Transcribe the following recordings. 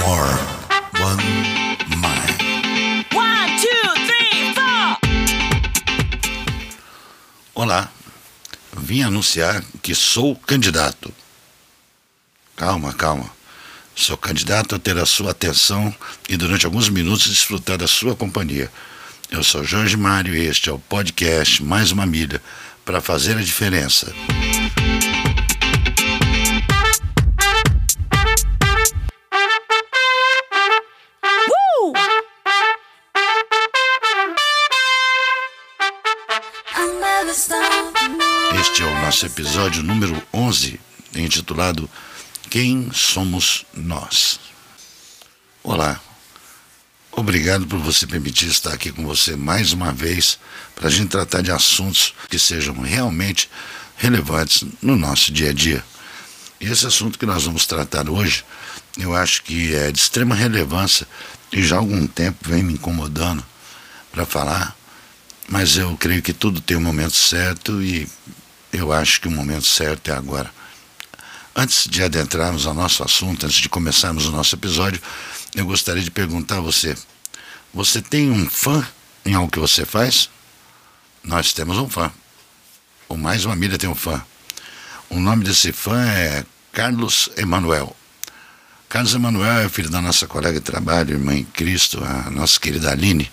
more, one mind. One, two, three, four. Olá, vim anunciar que sou candidato. Calma, calma. Sou candidato a ter a sua atenção e durante alguns minutos desfrutar da sua companhia. Eu sou Jorge Mário e este é o podcast Mais uma Milha para fazer a diferença. Nosso episódio número 11, intitulado Quem Somos Nós? Olá, obrigado por você permitir estar aqui com você mais uma vez para a gente tratar de assuntos que sejam realmente relevantes no nosso dia a dia. E esse assunto que nós vamos tratar hoje, eu acho que é de extrema relevância e já há algum tempo vem me incomodando para falar, mas eu creio que tudo tem um momento certo e eu acho que o momento certo é agora. Antes de adentrarmos ao nosso assunto, antes de começarmos o nosso episódio, eu gostaria de perguntar a você: você tem um fã em algo que você faz? Nós temos um fã. Ou mais uma milha tem um fã. O nome desse fã é Carlos Emanuel. Carlos Emanuel é filho da nossa colega de trabalho, irmã em Cristo, a nossa querida Aline.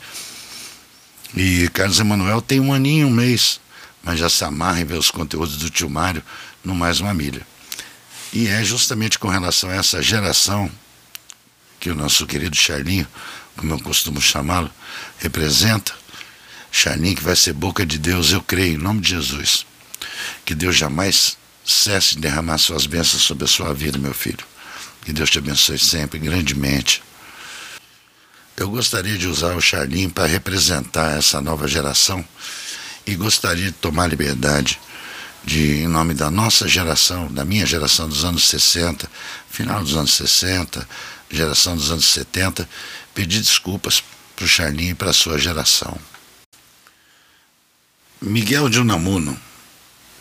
E Carlos Emanuel tem um aninho, um mês, mas já se amarra em ver os conteúdos do tio Mário no Mais Uma Milha. E é justamente com relação a essa geração que o nosso querido Charlinho, como eu costumo chamá-lo, representa. Charlinho que vai ser boca de Deus, eu creio, em nome de Jesus. Que Deus jamais cesse de derramar suas bênçãos sobre a sua vida, meu filho. Que Deus te abençoe sempre, grandemente. Eu gostaria de usar o Charlinho para representar essa nova geração e gostaria de tomar liberdade de, em nome da nossa geração, da minha geração dos anos 60, final dos anos 60, geração dos anos 70, pedir desculpas para o Charlinho e para a sua geração. Miguel de Unamuno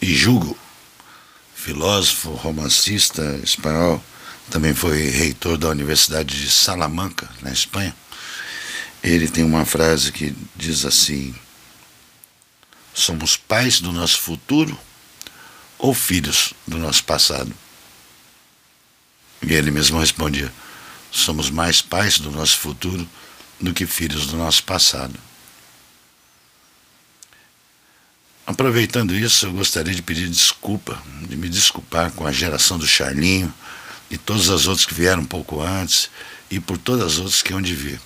e Jugo, filósofo, romancista espanhol, também foi reitor da Universidade de Salamanca, na Espanha. Ele tem uma frase que diz assim: Somos pais do nosso futuro ou filhos do nosso passado? E ele mesmo respondia: Somos mais pais do nosso futuro do que filhos do nosso passado. Aproveitando isso, eu gostaria de pedir desculpa, de me desculpar com a geração do Charlinho e todas as outras que vieram um pouco antes e por todas as outras que hão de vir.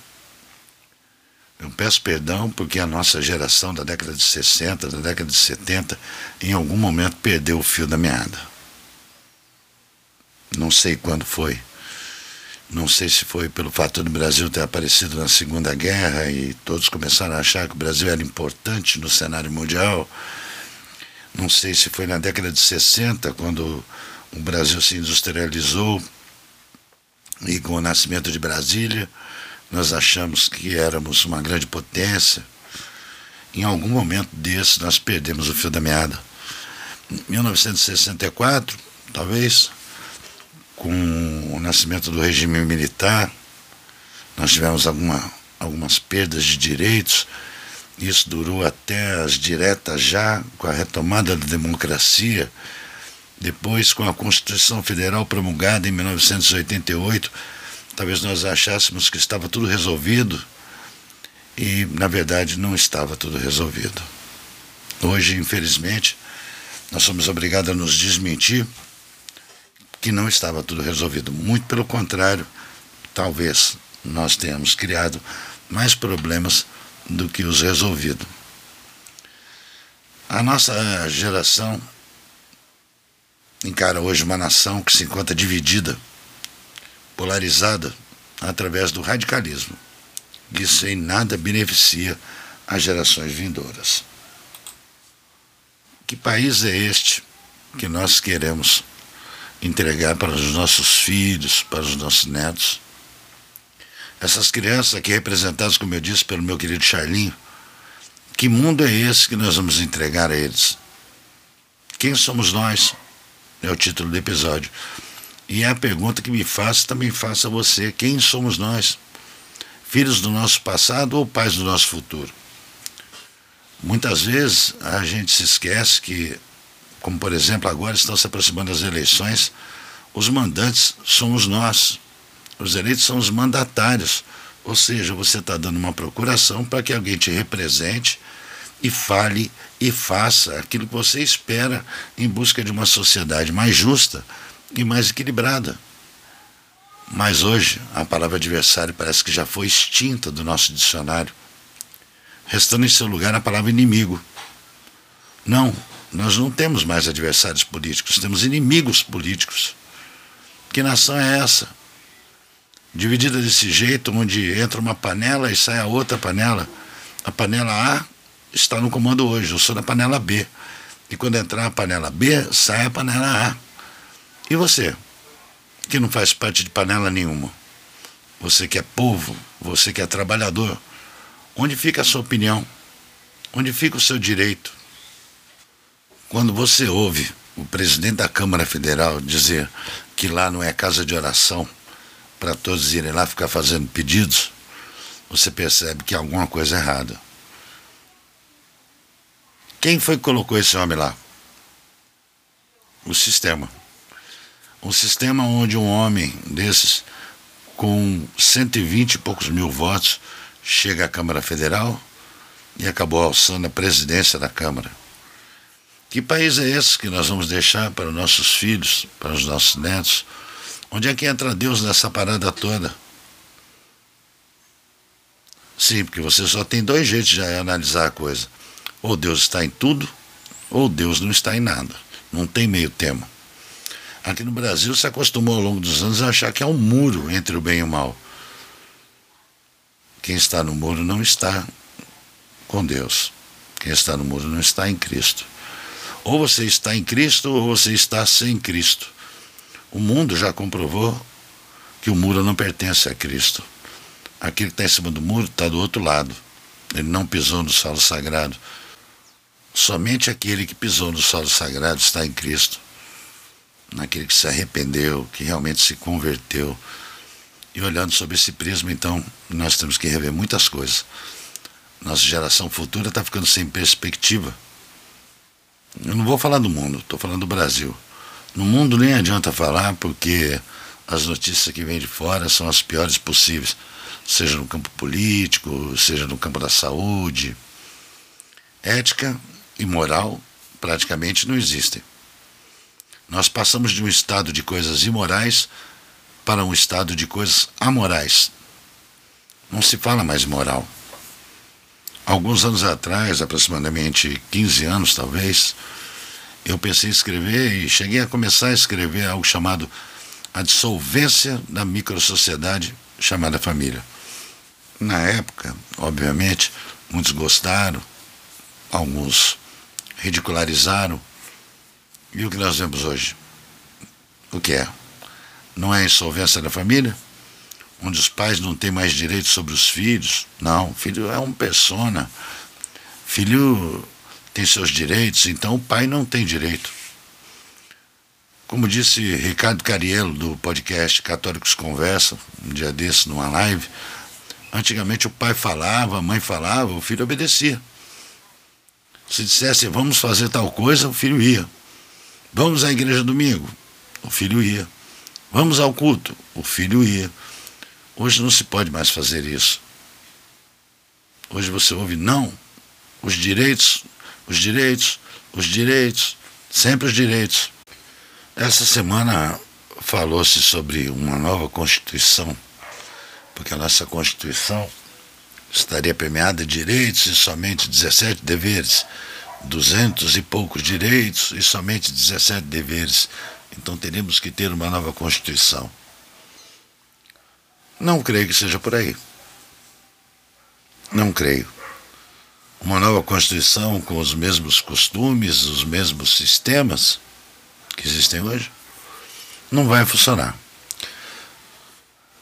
Eu peço perdão porque a nossa geração da década de 60, da década de 70, em algum momento perdeu o fio da meada. Não sei quando foi. Não sei se foi pelo fato do Brasil ter aparecido na Segunda Guerra e todos começaram a achar que o Brasil era importante no cenário mundial. Não sei se foi na década de 60, quando o Brasil se industrializou e com o nascimento de Brasília nós achamos que éramos uma grande potência. Em algum momento desse, nós perdemos o fio da meada. Em 1964, talvez, com o nascimento do regime militar, nós tivemos alguma, algumas perdas de direitos. Isso durou até as diretas já, com a retomada da democracia. Depois, com a Constituição Federal promulgada em 1988, Talvez nós achássemos que estava tudo resolvido e, na verdade, não estava tudo resolvido. Hoje, infelizmente, nós somos obrigados a nos desmentir que não estava tudo resolvido. Muito pelo contrário, talvez nós tenhamos criado mais problemas do que os resolvido. A nossa geração encara hoje uma nação que se encontra dividida polarizada através do radicalismo. Isso em nada beneficia as gerações vindouras. Que país é este que nós queremos entregar para os nossos filhos, para os nossos netos? Essas crianças aqui representadas, como eu disse, pelo meu querido Charlinho, que mundo é esse que nós vamos entregar a eles? Quem somos nós? É o título do episódio. E é a pergunta que me faço, também faço a você: quem somos nós? Filhos do nosso passado ou pais do nosso futuro? Muitas vezes a gente se esquece que, como por exemplo agora estão se aproximando as eleições, os mandantes somos nós, os eleitos são os mandatários. Ou seja, você está dando uma procuração para que alguém te represente e fale e faça aquilo que você espera em busca de uma sociedade mais justa e mais equilibrada. Mas hoje a palavra adversário parece que já foi extinta do nosso dicionário, restando em seu lugar a palavra inimigo. Não, nós não temos mais adversários políticos, temos inimigos políticos. Que nação é essa? Dividida desse jeito, onde entra uma panela e sai a outra panela. A panela A está no comando hoje, eu sou da panela B. E quando entrar a panela B, sai a panela A. E você, que não faz parte de panela nenhuma? Você que é povo, você que é trabalhador, onde fica a sua opinião? Onde fica o seu direito? Quando você ouve o presidente da Câmara Federal dizer que lá não é casa de oração para todos irem lá ficar fazendo pedidos, você percebe que há alguma coisa errada. Quem foi que colocou esse homem lá? O sistema. Um sistema onde um homem desses, com 120 e poucos mil votos, chega à Câmara Federal e acabou alçando a presidência da Câmara. Que país é esse que nós vamos deixar para os nossos filhos, para os nossos netos? Onde é que entra Deus nessa parada toda? Sim, porque você só tem dois jeitos de analisar a coisa ou Deus está em tudo, ou Deus não está em nada. Não tem meio termo. Aqui no Brasil se acostumou ao longo dos anos a achar que há um muro entre o bem e o mal. Quem está no muro não está com Deus. Quem está no muro não está em Cristo. Ou você está em Cristo ou você está sem Cristo. O mundo já comprovou que o muro não pertence a Cristo. Aquele que está em cima do muro está do outro lado. Ele não pisou no solo sagrado. Somente aquele que pisou no solo sagrado está em Cristo. Naquele que se arrependeu, que realmente se converteu. E olhando sobre esse prisma, então, nós temos que rever muitas coisas. Nossa geração futura está ficando sem perspectiva. Eu não vou falar do mundo, estou falando do Brasil. No mundo nem adianta falar, porque as notícias que vêm de fora são as piores possíveis, seja no campo político, seja no campo da saúde. Ética e moral praticamente não existem. Nós passamos de um estado de coisas imorais para um estado de coisas amorais. Não se fala mais moral. Alguns anos atrás, aproximadamente 15 anos talvez, eu pensei em escrever e cheguei a começar a escrever algo chamado A Dissolvência da Microsociedade chamada Família. Na época, obviamente, muitos gostaram, alguns ridicularizaram. E o que nós vemos hoje? O que é? Não é a insolvência da família? Onde os pais não têm mais direito sobre os filhos? Não, filho é um persona. Filho tem seus direitos, então o pai não tem direito. Como disse Ricardo Cariello, do podcast Católicos Conversam, um dia desse, numa live, antigamente o pai falava, a mãe falava, o filho obedecia. Se dissesse, vamos fazer tal coisa, o filho ia. Vamos à igreja domingo, o filho ia. Vamos ao culto, o filho ia. Hoje não se pode mais fazer isso. Hoje você ouve, não, os direitos, os direitos, os direitos, sempre os direitos. Essa semana falou-se sobre uma nova Constituição, porque a nossa Constituição estaria permeada de direitos e somente 17 deveres. Duzentos e poucos direitos e somente 17 deveres. Então teremos que ter uma nova Constituição. Não creio que seja por aí. Não creio. Uma nova Constituição com os mesmos costumes, os mesmos sistemas que existem hoje, não vai funcionar.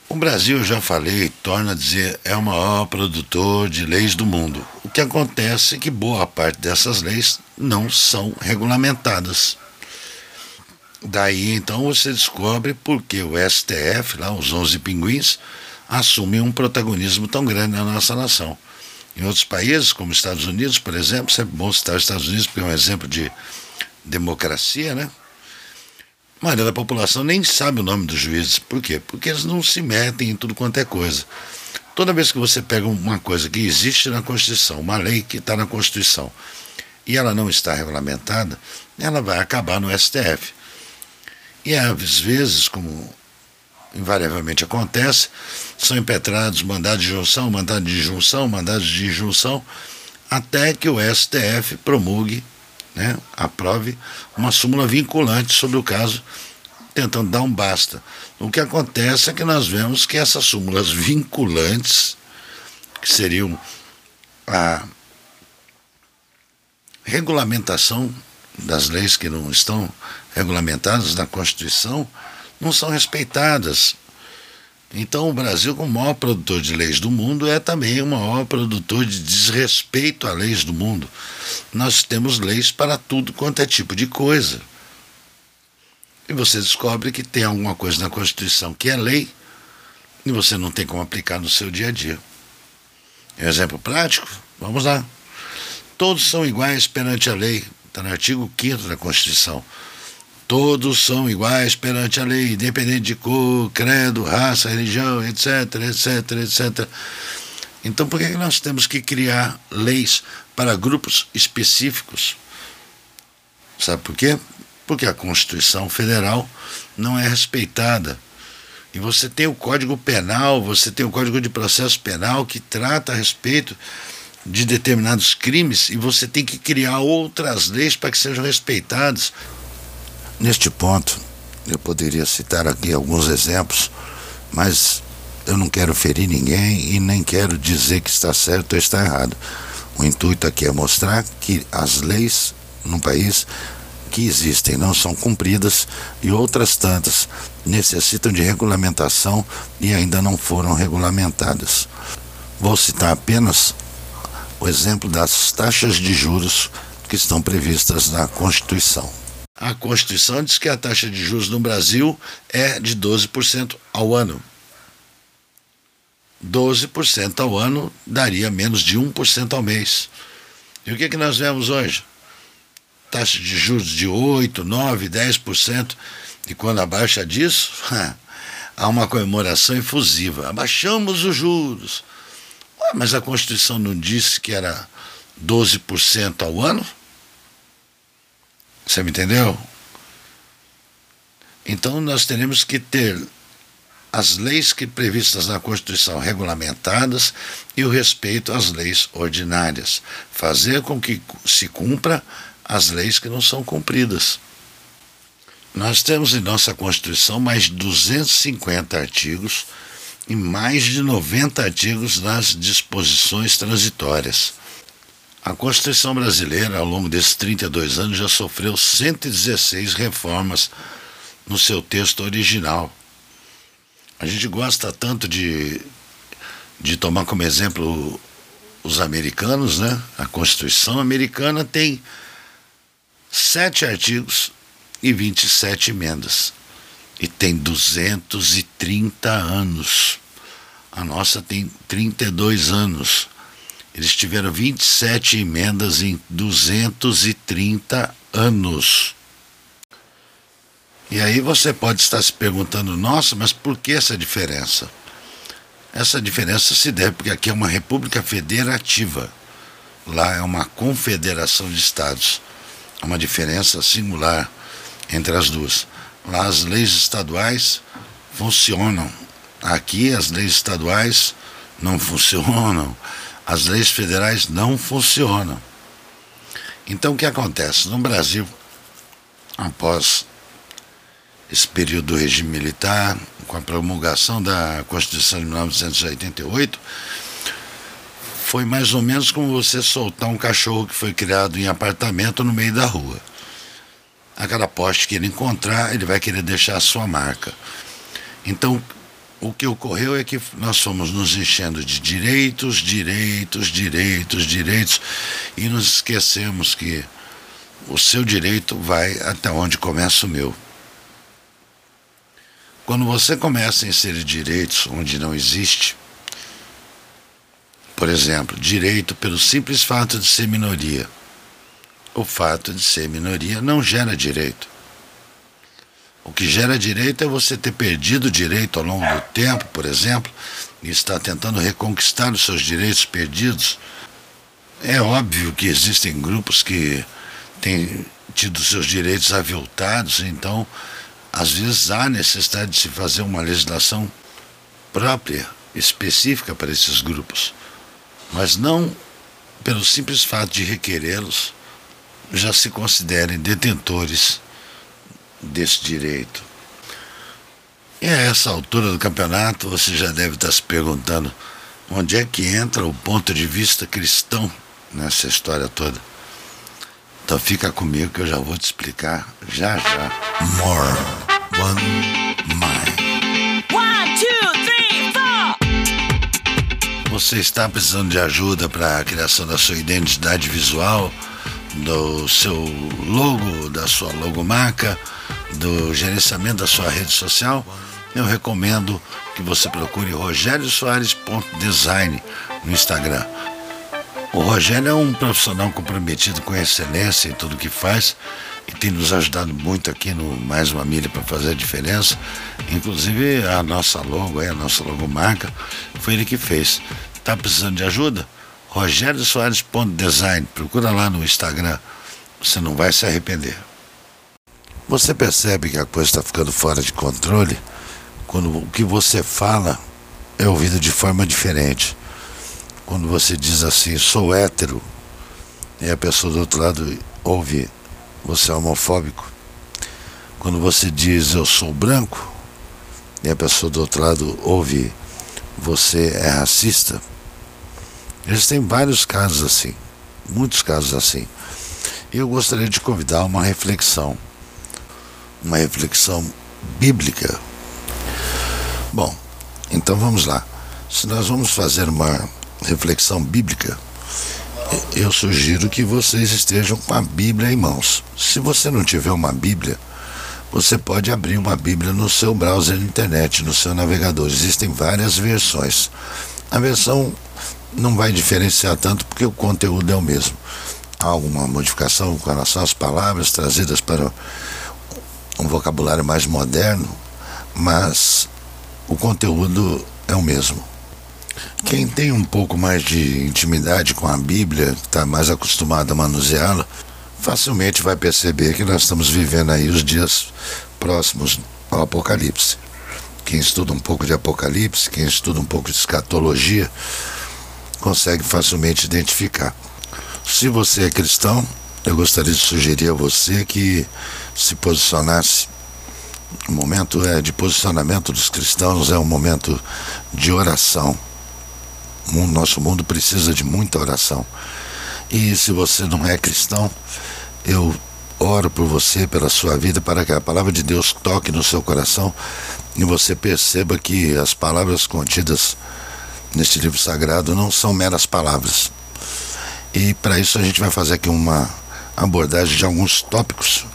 O Brasil, já falei, torna a dizer, é o maior produtor de leis do mundo. O que acontece é que boa parte dessas leis não são regulamentadas. Daí então você descobre porque o STF, lá os 11 pinguins, assumem um protagonismo tão grande na nossa nação. Em outros países, como Estados Unidos, por exemplo, sempre bom citar os Estados Unidos porque é um exemplo de democracia, né? A maioria da população nem sabe o nome dos juízes. Por quê? Porque eles não se metem em tudo quanto é coisa. Toda vez que você pega uma coisa que existe na Constituição, uma lei que está na Constituição, e ela não está regulamentada, ela vai acabar no STF. E às vezes, como invariavelmente acontece, são impetrados mandados de junção, mandados de junção, mandados de junção, até que o STF promulgue, né, aprove uma súmula vinculante sobre o caso, tentando dar um basta. O que acontece é que nós vemos que essas súmulas vinculantes, que seriam a regulamentação das leis que não estão regulamentadas na Constituição, não são respeitadas. Então, o Brasil, como maior produtor de leis do mundo, é também o maior produtor de desrespeito a leis do mundo. Nós temos leis para tudo quanto é tipo de coisa. E você descobre que tem alguma coisa na Constituição que é lei e você não tem como aplicar no seu dia a dia. Exemplo prático? Vamos lá. Todos são iguais perante a lei, está no artigo 5 da Constituição. Todos são iguais perante a lei, independente de cor, credo, raça, religião, etc, etc, etc. Então, por que nós temos que criar leis para grupos específicos? Sabe por quê? Porque a Constituição Federal não é respeitada. E você tem o Código Penal, você tem o Código de Processo Penal que trata a respeito de determinados crimes e você tem que criar outras leis para que sejam respeitadas. Neste ponto, eu poderia citar aqui alguns exemplos, mas eu não quero ferir ninguém e nem quero dizer que está certo ou está errado. O intuito aqui é mostrar que as leis no país que existem não são cumpridas e outras tantas necessitam de regulamentação e ainda não foram regulamentadas. Vou citar apenas o exemplo das taxas de juros que estão previstas na Constituição. A Constituição diz que a taxa de juros no Brasil é de 12% ao ano. 12% ao ano daria menos de 1% ao mês. E o que, é que nós vemos hoje? Taxa de juros de 8, 9, 10%. E quando abaixa disso, há uma comemoração efusiva. Abaixamos os juros. Ué, mas a Constituição não disse que era 12% ao ano? Você me entendeu? Então nós teremos que ter as leis que previstas na Constituição regulamentadas e o respeito às leis ordinárias, fazer com que se cumpra as leis que não são cumpridas. Nós temos em nossa Constituição mais de 250 artigos e mais de 90 artigos nas disposições transitórias. A Constituição brasileira, ao longo desses 32 anos, já sofreu 116 reformas no seu texto original. A gente gosta tanto de, de tomar como exemplo os americanos, né? A Constituição americana tem sete artigos e 27 emendas. E tem 230 anos. A nossa tem 32 anos. Eles tiveram 27 emendas em 230 anos. E aí você pode estar se perguntando, nossa, mas por que essa diferença? Essa diferença se deve porque aqui é uma república federativa. Lá é uma confederação de estados. Há uma diferença singular entre as duas. Lá as leis estaduais funcionam. Aqui as leis estaduais não funcionam as leis federais não funcionam. Então o que acontece? No Brasil, após esse período do regime militar, com a promulgação da Constituição de 1988, foi mais ou menos como você soltar um cachorro que foi criado em apartamento no meio da rua. A cada poste que ele encontrar, ele vai querer deixar a sua marca. Então, o que ocorreu é que nós fomos nos enchendo de direitos, direitos, direitos, direitos, e nos esquecemos que o seu direito vai até onde começa o meu. Quando você começa a inserir direitos onde não existe, por exemplo, direito pelo simples fato de ser minoria. O fato de ser minoria não gera direito. O que gera direito é você ter perdido direito ao longo do tempo, por exemplo, e estar tentando reconquistar os seus direitos perdidos. É óbvio que existem grupos que têm tido seus direitos aviltados, então às vezes há necessidade de se fazer uma legislação própria, específica para esses grupos, mas não pelo simples fato de requerê-los já se considerem detentores desse direito. E a essa altura do campeonato você já deve estar se perguntando onde é que entra o ponto de vista cristão nessa história toda. Então fica comigo que eu já vou te explicar já já. More One Mind. One, two, three, four. Você está precisando de ajuda para a criação da sua identidade visual, do seu logo, da sua logomarca, do gerenciamento da sua rede social? Eu recomendo que você procure rogeriosoares.design no Instagram. O Rogério é um profissional comprometido com a excelência em tudo que faz e tem nos ajudado muito aqui no Mais Uma Milha para fazer a diferença. Inclusive a nossa logo, a nossa logomarca, foi ele que fez. Está precisando de ajuda? Rogério Soares.design. Procura lá no Instagram. Você não vai se arrepender. Você percebe que a coisa está ficando fora de controle quando o que você fala é ouvido de forma diferente quando você diz assim, sou hétero, e a pessoa do outro lado ouve, você é homofóbico. Quando você diz, eu sou branco, e a pessoa do outro lado ouve, você é racista. Existem vários casos assim, muitos casos assim. E eu gostaria de convidar uma reflexão, uma reflexão bíblica. Bom, então vamos lá. Se nós vamos fazer uma reflexão bíblica, eu sugiro que vocês estejam com a Bíblia em mãos. Se você não tiver uma Bíblia, você pode abrir uma Bíblia no seu browser de internet, no seu navegador. Existem várias versões. A versão não vai diferenciar tanto porque o conteúdo é o mesmo. Há alguma modificação com relação às palavras trazidas para um vocabulário mais moderno, mas o conteúdo é o mesmo. Quem tem um pouco mais de intimidade com a Bíblia, está mais acostumado a manuseá-la, facilmente vai perceber que nós estamos vivendo aí os dias próximos ao Apocalipse. Quem estuda um pouco de Apocalipse, quem estuda um pouco de escatologia, consegue facilmente identificar. Se você é cristão, eu gostaria de sugerir a você que se posicionasse. O momento é de posicionamento dos cristãos é um momento de oração mundo, nosso mundo precisa de muita oração. E se você não é cristão, eu oro por você, pela sua vida, para que a palavra de Deus toque no seu coração e você perceba que as palavras contidas neste livro sagrado não são meras palavras. E para isso a gente vai fazer aqui uma abordagem de alguns tópicos,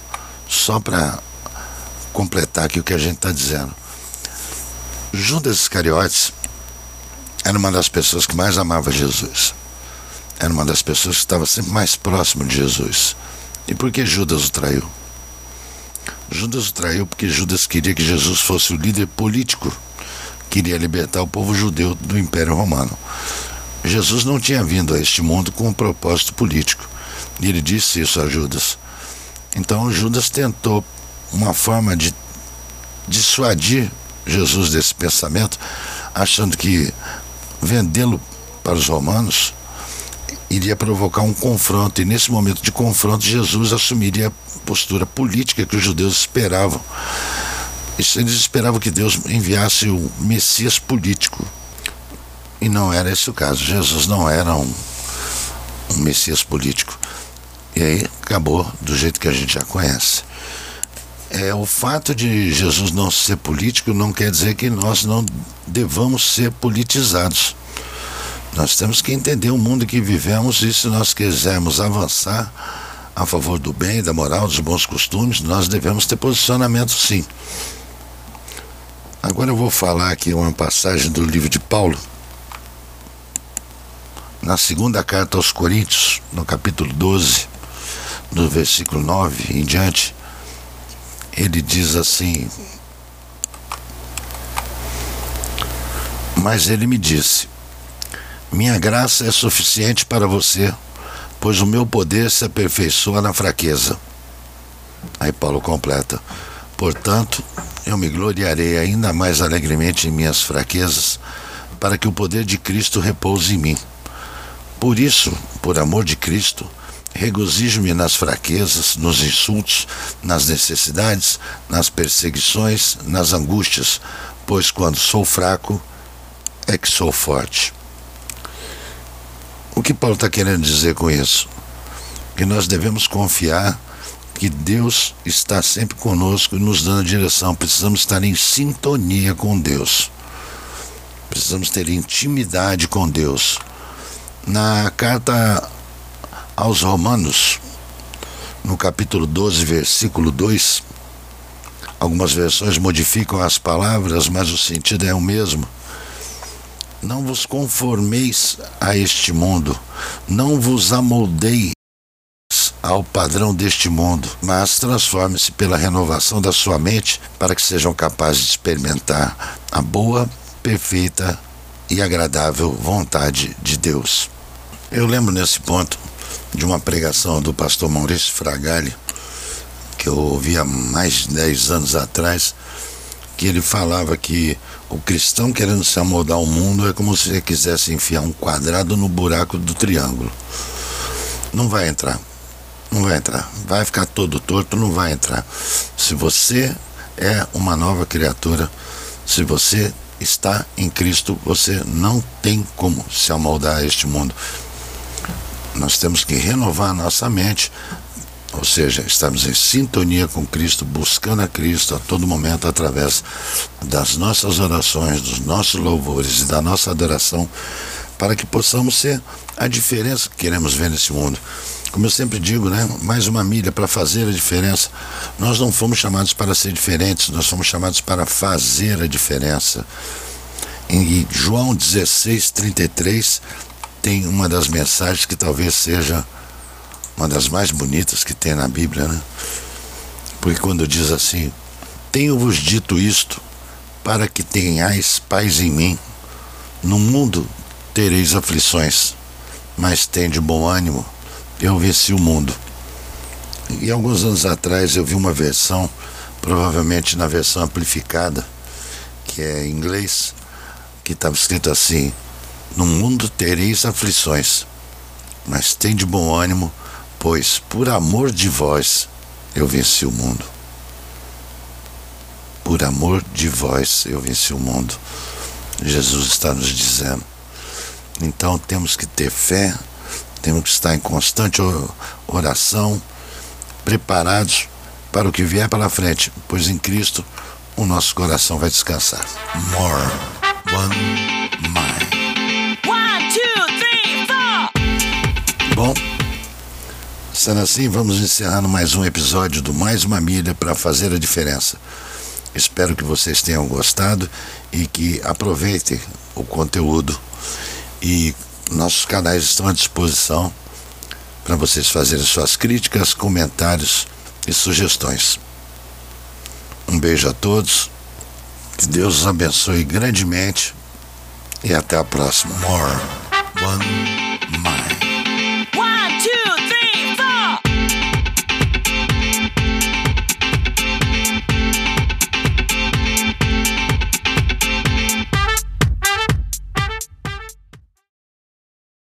só para completar aqui o que a gente está dizendo. Judas Iscariotes era uma das pessoas que mais amava Jesus. Era uma das pessoas que estava sempre mais próximo de Jesus. E por que Judas o traiu? Judas o traiu porque Judas queria que Jesus fosse o líder político, queria libertar o povo judeu do Império Romano. Jesus não tinha vindo a este mundo com um propósito político. E ele disse isso a Judas. Então Judas tentou uma forma de dissuadir Jesus desse pensamento, achando que vendê-lo para os romanos iria provocar um confronto, e nesse momento de confronto, Jesus assumiria a postura política que os judeus esperavam. Eles esperavam que Deus enviasse o Messias político. E não era esse o caso. Jesus não era um, um Messias político. E aí acabou do jeito que a gente já conhece. É, o fato de Jesus não ser político não quer dizer que nós não devamos ser politizados. Nós temos que entender o mundo que vivemos e se nós quisermos avançar a favor do bem, da moral, dos bons costumes, nós devemos ter posicionamento sim. Agora eu vou falar aqui uma passagem do livro de Paulo, na segunda carta aos Coríntios, no capítulo 12, no versículo 9 em diante, ele diz assim: Mas ele me disse: Minha graça é suficiente para você, pois o meu poder se aperfeiçoa na fraqueza. Aí Paulo completa: Portanto, eu me gloriarei ainda mais alegremente em minhas fraquezas, para que o poder de Cristo repouse em mim. Por isso, por amor de Cristo, regozijo-me nas fraquezas, nos insultos, nas necessidades, nas perseguições, nas angústias, pois quando sou fraco é que sou forte. O que Paulo está querendo dizer com isso? Que nós devemos confiar que Deus está sempre conosco e nos dando direção. Precisamos estar em sintonia com Deus. Precisamos ter intimidade com Deus. Na carta aos Romanos, no capítulo 12, versículo 2, algumas versões modificam as palavras, mas o sentido é o mesmo. Não vos conformeis a este mundo, não vos amoldeis ao padrão deste mundo, mas transforme-se pela renovação da sua mente para que sejam capazes de experimentar a boa, perfeita e agradável vontade de Deus. Eu lembro nesse ponto de uma pregação do pastor Maurício Fragali, que eu ouvi há mais de 10 anos atrás, que ele falava que o cristão querendo se amoldar ao mundo é como se ele quisesse enfiar um quadrado no buraco do triângulo. Não vai entrar. Não vai entrar. Vai ficar todo torto, não vai entrar. Se você é uma nova criatura, se você está em Cristo, você não tem como se amoldar a este mundo. Nós temos que renovar nossa mente, ou seja, estamos em sintonia com Cristo, buscando a Cristo a todo momento através das nossas orações, dos nossos louvores e da nossa adoração, para que possamos ser a diferença que queremos ver nesse mundo. Como eu sempre digo, né? Mais uma milha para fazer a diferença. Nós não fomos chamados para ser diferentes, nós fomos chamados para fazer a diferença. Em João 16, 33, tem uma das mensagens que talvez seja uma das mais bonitas que tem na Bíblia, né? Porque quando diz assim: Tenho-vos dito isto, para que tenhais paz em mim. No mundo tereis aflições, mas tende bom ânimo, eu venci o mundo. E alguns anos atrás eu vi uma versão, provavelmente na versão amplificada, que é em inglês, que estava escrito assim: no mundo tereis aflições, mas tem de bom ânimo, pois por amor de vós eu venci o mundo. Por amor de vós eu venci o mundo. Jesus está nos dizendo. Então temos que ter fé, temos que estar em constante oração, preparados para o que vier pela frente, pois em Cristo o nosso coração vai descansar. More, one mind. Sendo assim, vamos encerrando mais um episódio do Mais uma Milha para fazer a diferença. Espero que vocês tenham gostado e que aproveitem o conteúdo. E nossos canais estão à disposição para vocês fazerem suas críticas, comentários e sugestões. Um beijo a todos, que Deus os abençoe grandemente e até a próxima. More. One.